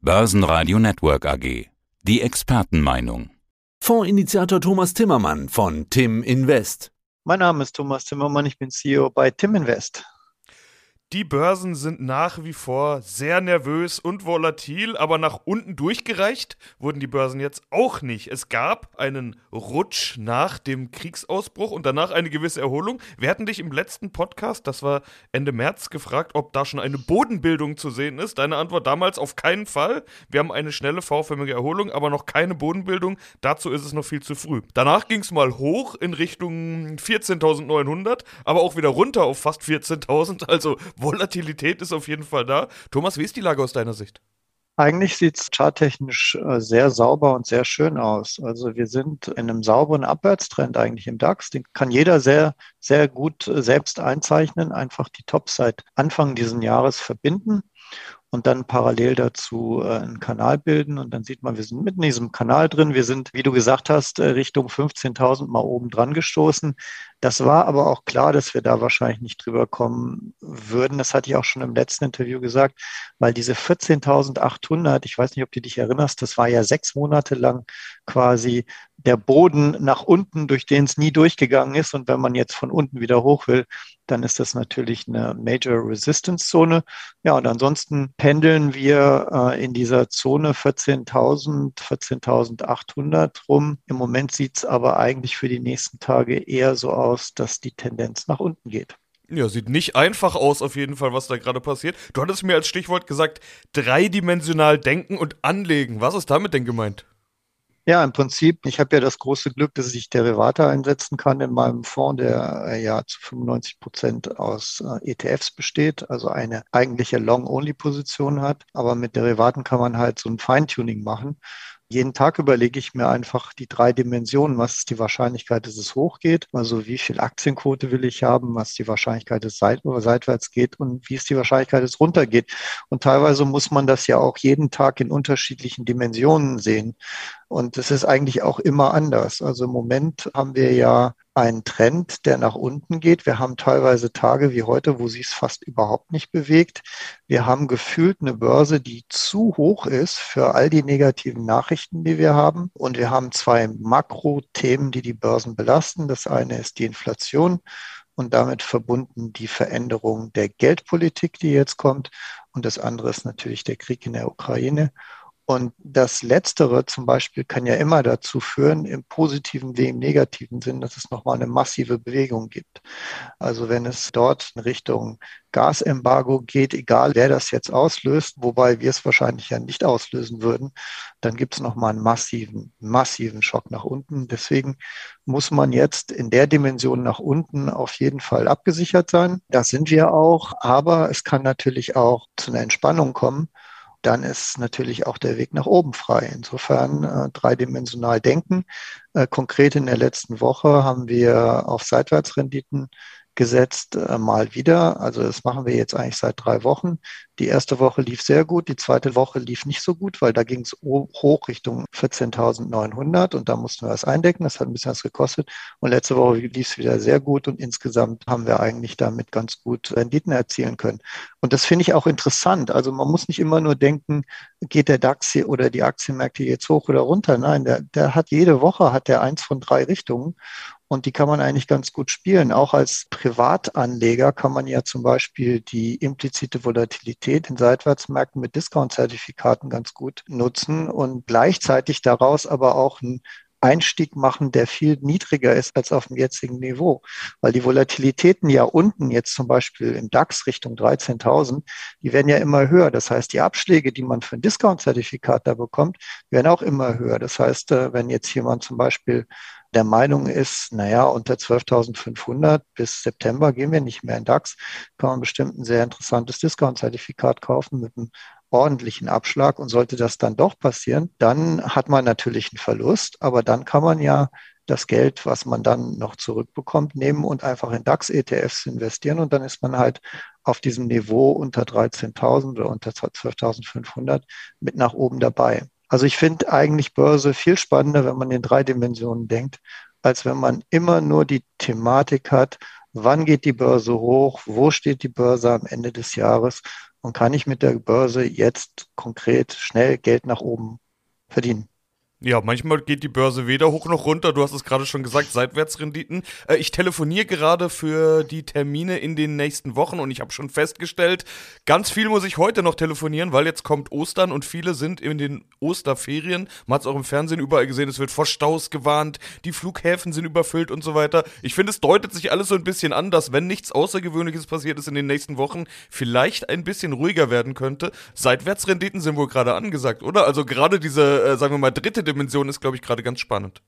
Börsenradio Network AG. Die Expertenmeinung. Fondsinitiator Thomas Timmermann von Tim Invest. Mein Name ist Thomas Timmermann, ich bin CEO bei Tim Invest. Die Börsen sind nach wie vor sehr nervös und volatil, aber nach unten durchgereicht wurden die Börsen jetzt auch nicht. Es gab einen Rutsch nach dem Kriegsausbruch und danach eine gewisse Erholung. Wir hatten dich im letzten Podcast, das war Ende März, gefragt, ob da schon eine Bodenbildung zu sehen ist. Deine Antwort damals auf keinen Fall. Wir haben eine schnelle V-förmige Erholung, aber noch keine Bodenbildung. Dazu ist es noch viel zu früh. Danach ging es mal hoch in Richtung 14.900, aber auch wieder runter auf fast 14.000. Also Volatilität ist auf jeden Fall da. Thomas, wie ist die Lage aus deiner Sicht? Eigentlich sieht es charttechnisch äh, sehr sauber und sehr schön aus. Also wir sind in einem sauberen Abwärtstrend eigentlich im DAX. Den kann jeder sehr, sehr gut äh, selbst einzeichnen, einfach die Tops seit Anfang dieses Jahres verbinden und dann parallel dazu äh, einen Kanal bilden. Und dann sieht man, wir sind mitten in diesem Kanal drin. Wir sind, wie du gesagt hast, äh, Richtung 15.000 mal oben dran gestoßen. Das war aber auch klar, dass wir da wahrscheinlich nicht drüber kommen würden. Das hatte ich auch schon im letzten Interview gesagt, weil diese 14.800, ich weiß nicht, ob du dich erinnerst, das war ja sechs Monate lang quasi der Boden nach unten, durch den es nie durchgegangen ist. Und wenn man jetzt von unten wieder hoch will, dann ist das natürlich eine Major Resistance Zone. Ja, und ansonsten pendeln wir äh, in dieser Zone 14.000, 14.800 rum. Im Moment sieht es aber eigentlich für die nächsten Tage eher so aus, dass die Tendenz nach unten geht. Ja, sieht nicht einfach aus, auf jeden Fall, was da gerade passiert. Du hattest mir als Stichwort gesagt, dreidimensional denken und anlegen. Was ist damit denn gemeint? Ja, im Prinzip, ich habe ja das große Glück, dass ich Derivate einsetzen kann in meinem Fonds, der äh, ja zu 95 Prozent aus äh, ETFs besteht, also eine eigentliche Long-Only-Position hat. Aber mit Derivaten kann man halt so ein Feintuning machen. Jeden Tag überlege ich mir einfach die drei Dimensionen. Was ist die Wahrscheinlichkeit, dass es hochgeht? Also wie viel Aktienquote will ich haben? Was ist die Wahrscheinlichkeit, dass es seit seitwärts geht? Und wie ist die Wahrscheinlichkeit, dass es runtergeht? Und teilweise muss man das ja auch jeden Tag in unterschiedlichen Dimensionen sehen. Und das ist eigentlich auch immer anders. Also im Moment haben wir ja einen Trend, der nach unten geht. Wir haben teilweise Tage wie heute, wo sie es fast überhaupt nicht bewegt. Wir haben gefühlt eine Börse, die zu hoch ist für all die negativen Nachrichten, die wir haben. Und wir haben zwei Makrothemen, die die Börsen belasten. Das eine ist die Inflation und damit verbunden die Veränderung der Geldpolitik, die jetzt kommt. Und das andere ist natürlich der Krieg in der Ukraine. Und das Letztere zum Beispiel kann ja immer dazu führen, im positiven wie im negativen Sinn, dass es nochmal eine massive Bewegung gibt. Also wenn es dort in Richtung Gasembargo geht, egal wer das jetzt auslöst, wobei wir es wahrscheinlich ja nicht auslösen würden, dann gibt es nochmal einen massiven, massiven Schock nach unten. Deswegen muss man jetzt in der Dimension nach unten auf jeden Fall abgesichert sein. Das sind wir auch, aber es kann natürlich auch zu einer Entspannung kommen dann ist natürlich auch der Weg nach oben frei. Insofern äh, dreidimensional denken. Äh, konkret in der letzten Woche haben wir auf Seitwärtsrenditen gesetzt, äh, mal wieder. Also das machen wir jetzt eigentlich seit drei Wochen. Die erste Woche lief sehr gut, die zweite Woche lief nicht so gut, weil da ging es hoch Richtung 14.900 und da mussten wir was eindecken. Das hat ein bisschen was gekostet. Und letzte Woche lief es wieder sehr gut und insgesamt haben wir eigentlich damit ganz gut Renditen erzielen können. Und das finde ich auch interessant. Also man muss nicht immer nur denken, geht der DAX hier oder die Aktienmärkte jetzt hoch oder runter. Nein, der, der hat jede Woche hat der eins von drei Richtungen. Und die kann man eigentlich ganz gut spielen. Auch als Privatanleger kann man ja zum Beispiel die implizite Volatilität in Seitwärtsmärkten mit Discount-Zertifikaten ganz gut nutzen und gleichzeitig daraus aber auch ein Einstieg machen, der viel niedriger ist als auf dem jetzigen Niveau. Weil die Volatilitäten ja unten jetzt zum Beispiel im DAX Richtung 13.000, die werden ja immer höher. Das heißt, die Abschläge, die man für ein Discount-Zertifikat da bekommt, werden auch immer höher. Das heißt, äh, wenn jetzt jemand zum Beispiel der Meinung ist, naja, unter 12.500 bis September gehen wir nicht mehr in DAX, kann man bestimmt ein sehr interessantes Discount-Zertifikat kaufen mit einem ordentlichen Abschlag. Und sollte das dann doch passieren, dann hat man natürlich einen Verlust, aber dann kann man ja das Geld, was man dann noch zurückbekommt, nehmen und einfach in DAX-ETFs investieren. Und dann ist man halt auf diesem Niveau unter 13.000 oder unter 12.500 mit nach oben dabei. Also ich finde eigentlich Börse viel spannender, wenn man in drei Dimensionen denkt, als wenn man immer nur die Thematik hat, wann geht die Börse hoch, wo steht die Börse am Ende des Jahres und kann ich mit der Börse jetzt konkret schnell Geld nach oben verdienen. Ja, manchmal geht die Börse weder hoch noch runter. Du hast es gerade schon gesagt, Seitwärtsrenditen. Äh, ich telefoniere gerade für die Termine in den nächsten Wochen und ich habe schon festgestellt, ganz viel muss ich heute noch telefonieren, weil jetzt kommt Ostern und viele sind in den Osterferien. Man hat es auch im Fernsehen überall gesehen, es wird vor Staus gewarnt, die Flughäfen sind überfüllt und so weiter. Ich finde, es deutet sich alles so ein bisschen an, dass wenn nichts Außergewöhnliches passiert ist in den nächsten Wochen, vielleicht ein bisschen ruhiger werden könnte. Seitwärtsrenditen sind wohl gerade angesagt, oder? Also gerade diese, äh, sagen wir mal, dritte Dimension ist, glaube ich, gerade ganz spannend.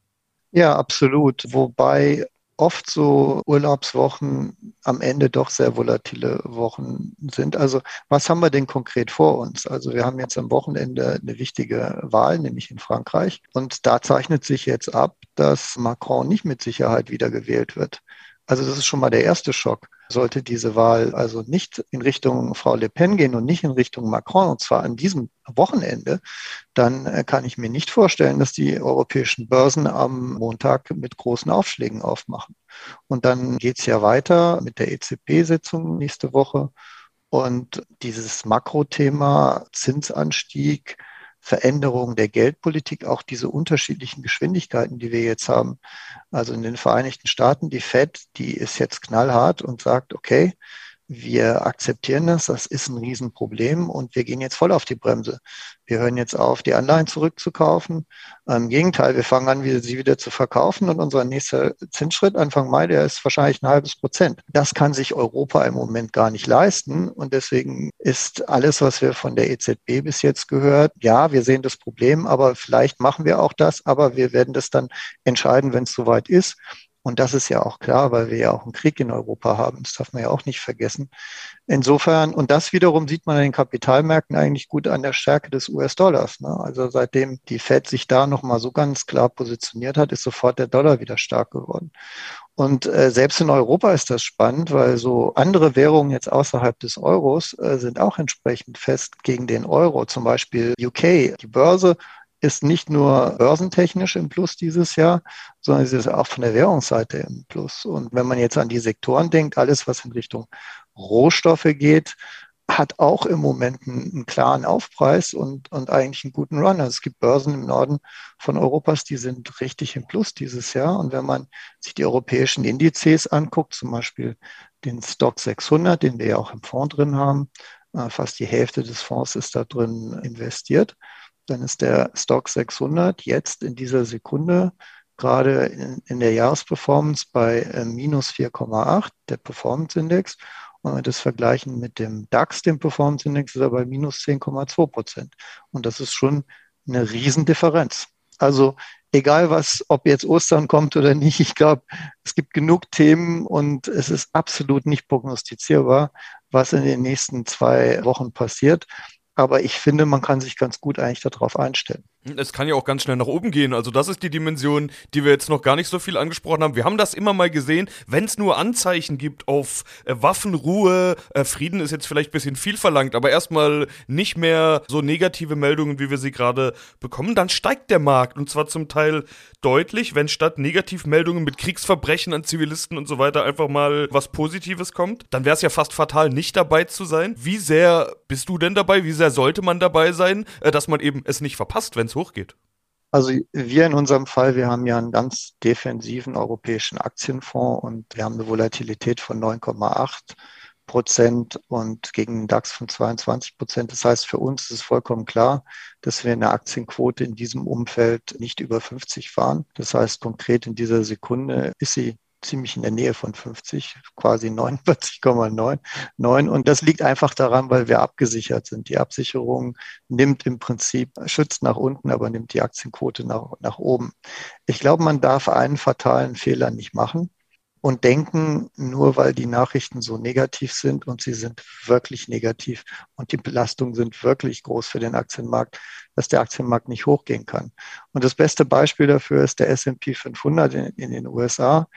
Ja, absolut. Wobei oft so Urlaubswochen am Ende doch sehr volatile Wochen sind. Also was haben wir denn konkret vor uns? Also wir haben jetzt am Wochenende eine wichtige Wahl, nämlich in Frankreich. Und da zeichnet sich jetzt ab, dass Macron nicht mit Sicherheit wiedergewählt wird. Also das ist schon mal der erste Schock. Sollte diese Wahl also nicht in Richtung Frau Le Pen gehen und nicht in Richtung Macron, und zwar an diesem Wochenende, dann äh, kann ich mir nicht vorstellen, dass die europäischen Börsen am Montag mit großen Aufschlägen aufmachen. Und dann geht es ja weiter mit der EZB-Sitzung nächste Woche. Und dieses Makrothema Zinsanstieg, Veränderung der Geldpolitik, auch diese unterschiedlichen Geschwindigkeiten, die wir jetzt haben. Also in den Vereinigten Staaten, die Fed, die ist jetzt knallhart und sagt, okay, wir akzeptieren das, das ist ein Riesenproblem und wir gehen jetzt voll auf die Bremse. Wir hören jetzt auf, die Anleihen zurückzukaufen. Im Gegenteil, wir fangen an, sie wieder zu verkaufen und unser nächster Zinsschritt Anfang Mai, der ist wahrscheinlich ein halbes Prozent. Das kann sich Europa im Moment gar nicht leisten und deswegen ist alles, was wir von der EZB bis jetzt gehört, ja, wir sehen das Problem, aber vielleicht machen wir auch das, aber wir werden das dann entscheiden, wenn es soweit ist. Und das ist ja auch klar, weil wir ja auch einen Krieg in Europa haben. Das darf man ja auch nicht vergessen. Insofern, und das wiederum sieht man an den Kapitalmärkten eigentlich gut an der Stärke des US-Dollars. Ne? Also seitdem die Fed sich da nochmal so ganz klar positioniert hat, ist sofort der Dollar wieder stark geworden. Und äh, selbst in Europa ist das spannend, weil so andere Währungen jetzt außerhalb des Euros äh, sind auch entsprechend fest gegen den Euro. Zum Beispiel UK, die Börse ist nicht nur börsentechnisch im Plus dieses Jahr, sondern es ist auch von der Währungsseite im Plus. Und wenn man jetzt an die Sektoren denkt, alles, was in Richtung Rohstoffe geht, hat auch im Moment einen, einen, klaren Aufpreis und, und eigentlich einen guten Run. Also es gibt Börsen im Norden von Europas, die sind richtig im Plus dieses Jahr. Und wenn man sich die europäischen Indizes anguckt, zum Beispiel den Stock 600, den wir ja auch im Fonds drin haben, äh, fast die Hälfte des Fonds ist da drin investiert dann ist der Stock 600 jetzt in dieser Sekunde gerade in, in der Jahresperformance bei äh, minus 4,8, der Performance-Index. Und wenn wir das vergleichen mit dem DAX, dem Performance-Index, ist er bei minus 10,2 Prozent. Und das ist schon eine Riesendifferenz. Also egal was, ob jetzt Ostern kommt oder nicht, ich glaube, es gibt genug Themen und es ist absolut nicht prognostizierbar, was in den nächsten zwei Wochen passiert. Aber ich finde, man kann sich ganz gut eigentlich darauf einstellen. Es kann ja auch ganz schnell nach oben gehen. Also das ist die Dimension, die wir jetzt noch gar nicht so viel angesprochen haben. Wir haben das immer mal gesehen, wenn es nur Anzeichen gibt auf äh, Waffenruhe, äh, Frieden ist jetzt vielleicht ein bisschen viel verlangt, aber erstmal nicht mehr so negative Meldungen, wie wir sie gerade bekommen, dann steigt der Markt und zwar zum Teil deutlich, wenn statt Negativmeldungen mit Kriegsverbrechen an Zivilisten und so weiter einfach mal was Positives kommt. Dann wäre es ja fast fatal, nicht dabei zu sein. Wie sehr bist du denn dabei? Wie sehr sollte man dabei sein, äh, dass man eben es nicht verpasst, wenn es hochgeht? Also wir in unserem Fall, wir haben ja einen ganz defensiven europäischen Aktienfonds und wir haben eine Volatilität von 9,8 Prozent und gegen den DAX von 22 Prozent. Das heißt, für uns ist es vollkommen klar, dass wir eine Aktienquote in diesem Umfeld nicht über 50 fahren. Das heißt, konkret in dieser Sekunde ist sie ziemlich in der Nähe von 50, quasi 49,9. Und das liegt einfach daran, weil wir abgesichert sind. Die Absicherung nimmt im Prinzip, schützt nach unten, aber nimmt die Aktienquote nach, nach oben. Ich glaube, man darf einen fatalen Fehler nicht machen und denken, nur weil die Nachrichten so negativ sind und sie sind wirklich negativ und die Belastungen sind wirklich groß für den Aktienmarkt, dass der Aktienmarkt nicht hochgehen kann. Und das beste Beispiel dafür ist der S&P 500 in, in den USA.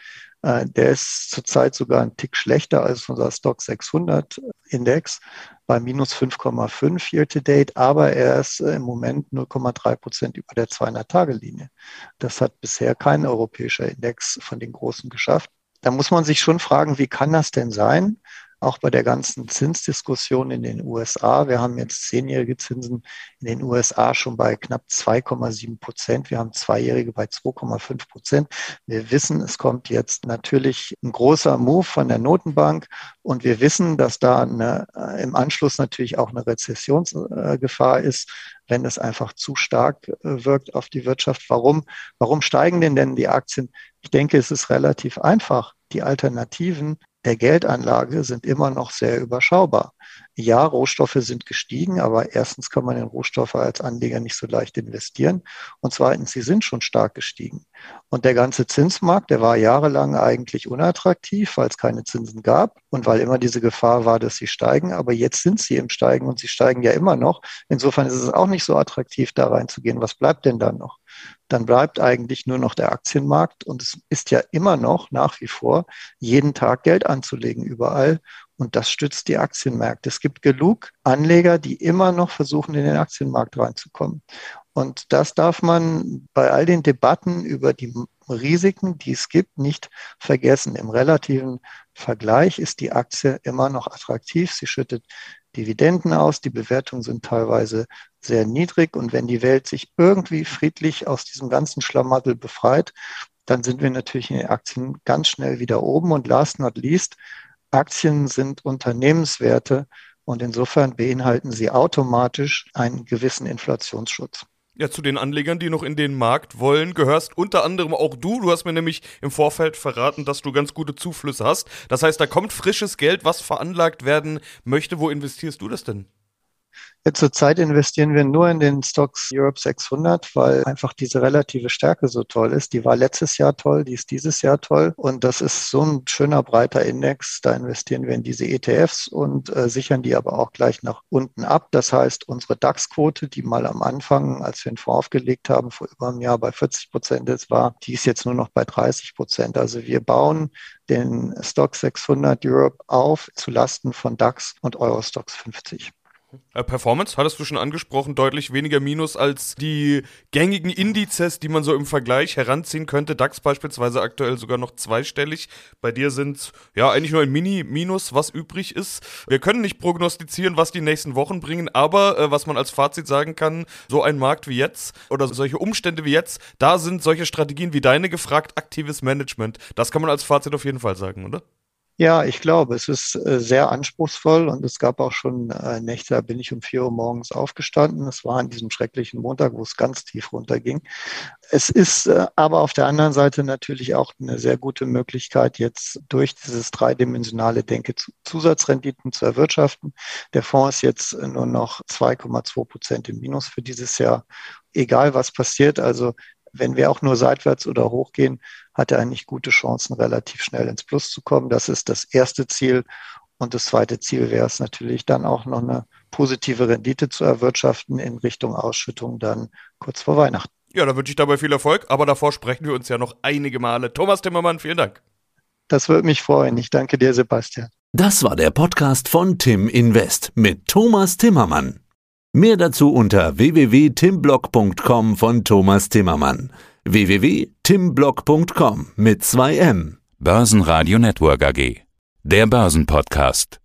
Äh, der ist zurzeit sogar ein Tick schlechter als unser Stock 600 Index bei minus 5,5 year to date, aber er ist äh, im Moment 0,3 Prozent über der 200-Tage-Linie. Das hat bisher kein europäischer Index von den großen geschafft. Da muss man sich schon fragen, wie kann das denn sein? Auch bei der ganzen Zinsdiskussion in den USA. Wir haben jetzt zehnjährige Zinsen in den USA schon bei knapp 2,7 Prozent. Wir haben zweijährige bei 2,5 Prozent. Wir wissen, es kommt jetzt natürlich ein großer Move von der Notenbank und wir wissen, dass da eine, äh, im Anschluss natürlich auch eine Rezessionsgefahr ist wenn es einfach zu stark äh, wirkt auf die Wirtschaft. Warum, warum steigen denn denn die Aktien? Ich denke, es ist relativ einfach. Die Alternativen der Geldanlage sind immer noch sehr überschaubar. Ja, Rohstoffe sind gestiegen, aber erstens kann man in Rohstoffe als Anleger nicht so leicht investieren und zweitens, sie sind schon stark gestiegen. Und der ganze Zinsmarkt, der war jahrelang eigentlich unattraktiv, weil es keine Zinsen gab und weil immer diese Gefahr war, dass sie steigen. Aber jetzt sind sie im Steigen und sie steigen ja immer noch. Insofern ist es auch nicht so attraktiv, da reinzugehen. Was bleibt denn dann noch? Dann bleibt eigentlich nur noch der Aktienmarkt und es ist ja immer noch nach wie vor jeden Tag Geld anzulegen überall und das stützt die Aktienmärkte. Es gibt genug Anleger, die immer noch versuchen, in den Aktienmarkt reinzukommen. Und das darf man bei all den Debatten über die Risiken, die es gibt, nicht vergessen. Im relativen Vergleich ist die Aktie immer noch attraktiv. Sie schüttet Dividenden aus. Die Bewertungen sind teilweise sehr niedrig. Und wenn die Welt sich irgendwie friedlich aus diesem ganzen Schlamassel befreit, dann sind wir natürlich in den Aktien ganz schnell wieder oben. Und last not least, Aktien sind Unternehmenswerte und insofern beinhalten sie automatisch einen gewissen Inflationsschutz. Ja, zu den Anlegern, die noch in den Markt wollen, gehörst unter anderem auch du. Du hast mir nämlich im Vorfeld verraten, dass du ganz gute Zuflüsse hast. Das heißt, da kommt frisches Geld, was veranlagt werden möchte. Wo investierst du das denn? Zurzeit investieren wir nur in den Stocks Europe 600, weil einfach diese relative Stärke so toll ist. Die war letztes Jahr toll, die ist dieses Jahr toll. Und das ist so ein schöner, breiter Index. Da investieren wir in diese ETFs und äh, sichern die aber auch gleich nach unten ab. Das heißt, unsere DAX-Quote, die mal am Anfang, als wir den Fonds aufgelegt haben, vor über einem Jahr bei 40 Prozent ist, war, die ist jetzt nur noch bei 30 Prozent. Also wir bauen den Stock 600 Europe auf zu Lasten von DAX und Eurostox 50. Äh, Performance, hattest du schon angesprochen, deutlich weniger Minus als die gängigen Indizes, die man so im Vergleich heranziehen könnte. DAX beispielsweise aktuell sogar noch zweistellig. Bei dir sind ja eigentlich nur ein Mini-Minus, was übrig ist. Wir können nicht prognostizieren, was die nächsten Wochen bringen, aber äh, was man als Fazit sagen kann, so ein Markt wie jetzt oder solche Umstände wie jetzt, da sind solche Strategien wie deine gefragt, aktives Management. Das kann man als Fazit auf jeden Fall sagen, oder? Ja, ich glaube, es ist äh, sehr anspruchsvoll und es gab auch schon äh, Nächte, da bin ich um vier Uhr morgens aufgestanden. Es war an diesem schrecklichen Montag, wo es ganz tief runterging. Es ist äh, aber auf der anderen Seite natürlich auch eine sehr gute Möglichkeit, jetzt durch dieses dreidimensionale Denke Zusatzrenditen zu erwirtschaften. Der Fonds ist jetzt nur noch 2,2 Prozent im Minus für dieses Jahr. Egal was passiert, also wenn wir auch nur seitwärts oder hochgehen, hat er eigentlich gute Chancen, relativ schnell ins Plus zu kommen. Das ist das erste Ziel. Und das zweite Ziel wäre es natürlich dann auch noch eine positive Rendite zu erwirtschaften in Richtung Ausschüttung dann kurz vor Weihnachten. Ja, da wünsche ich dabei viel Erfolg, aber davor sprechen wir uns ja noch einige Male. Thomas Timmermann, vielen Dank. Das würde mich freuen. Ich danke dir, Sebastian. Das war der Podcast von Tim Invest mit Thomas Timmermann. Mehr dazu unter www.timblock.com von Thomas Timmermann. www.timblock.com mit 2 M. Börsenradio Network AG. Der Börsenpodcast.